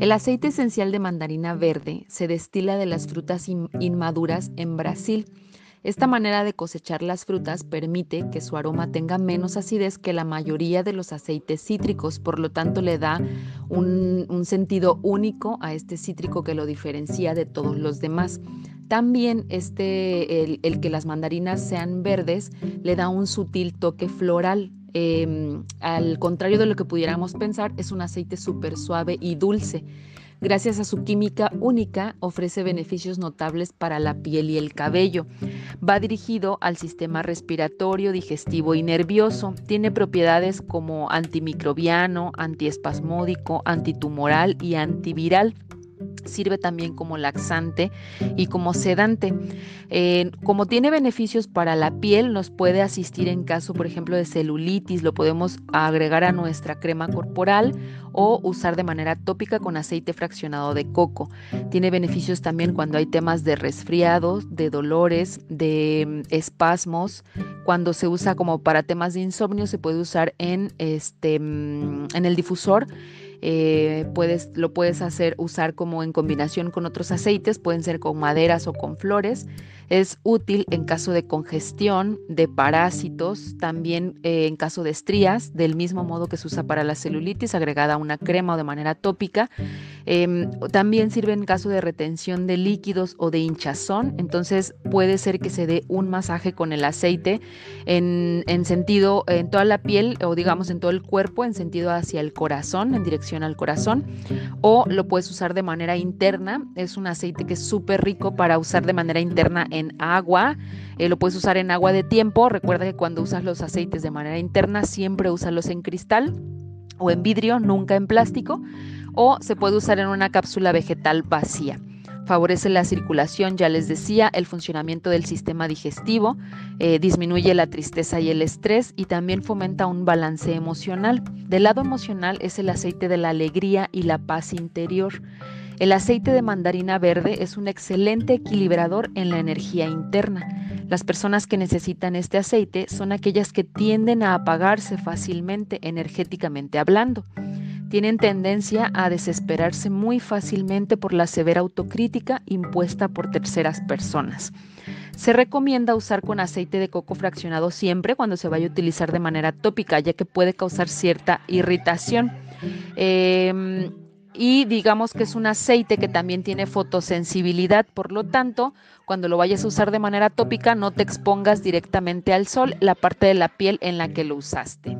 El aceite esencial de mandarina verde se destila de las frutas inmaduras en Brasil. Esta manera de cosechar las frutas permite que su aroma tenga menos acidez que la mayoría de los aceites cítricos, por lo tanto le da un, sentido único a este cítrico que lo diferencia de todos los demás. También este, el, que las mandarinas sean verdes le da un sutil toque floral. Em, al contrario de lo que pudiéramos pensar, es un aceite súper suave y dulce. Gracias a su química única, ofrece beneficios notables para la piel y el cabello. Va dirigido al sistema respiratorio, digestivo y nervioso. Tiene propiedades como antimicrobiano, antiespasmódico, antitumoral y antiviral sirve también como laxante y como sedante. Eh, como tiene beneficios para la piel, nos puede asistir en caso, por ejemplo, de celulitis, lo podemos agregar a nuestra crema corporal o usar de manera tópica con aceite fraccionado de coco. Tiene beneficios también cuando hay temas de resfriados, de dolores, de mm, espasmos. Cuando se usa como para temas de insomnio, se puede usar en, este, mm, en el difusor eh, puedes, lo puedes hacer usar como en combinación con otros aceites, pueden ser con maderas o con flores. Es útil en caso de congestión, de parásitos, también eh, en caso de estrías, del mismo modo que se usa para la celulitis, agregada a una crema o de manera tópica. Em, también sirve en caso de retención de líquidos o de hinchazón, entonces puede ser que se dé un masaje con el aceite en, en sentido, en toda la piel o digamos en todo el cuerpo, en sentido hacia el corazón, en dirección al corazón, o lo puedes usar de manera interna, es un aceite que es súper rico para usar de manera interna en agua. Eh, lo puedes usar en agua de tiempo. Recuerda que cuando usas los aceites de manera interna, siempre úsalos en cristal o en vidrio, nunca en plástico. O se puede usar en una cápsula vegetal vacía. Favorece la circulación, ya les decía, el funcionamiento del sistema digestivo, eh, disminuye la tristeza y el estrés y también fomenta un balance emocional. Del lado emocional es el aceite de la alegría y la paz interior. El aceite de mandarina verde es un excelente equilibrador en la energía interna. Las personas que necesitan este aceite son aquellas que tienden a apagarse fácilmente energéticamente hablando. Tienen tendencia a desesperarse muy fácilmente por la severa autocrítica impuesta por terceras personas. Se recomienda usar con aceite de coco fraccionado siempre cuando se vaya a utilizar de manera tópica, ya que puede causar cierta irritación. Em, y digamos que es un aceite que también tiene fotosensibilidad, por lo tanto, cuando lo vayas a usar de manera tópica, no te expongas directamente al sol la parte de la piel en la que lo usaste.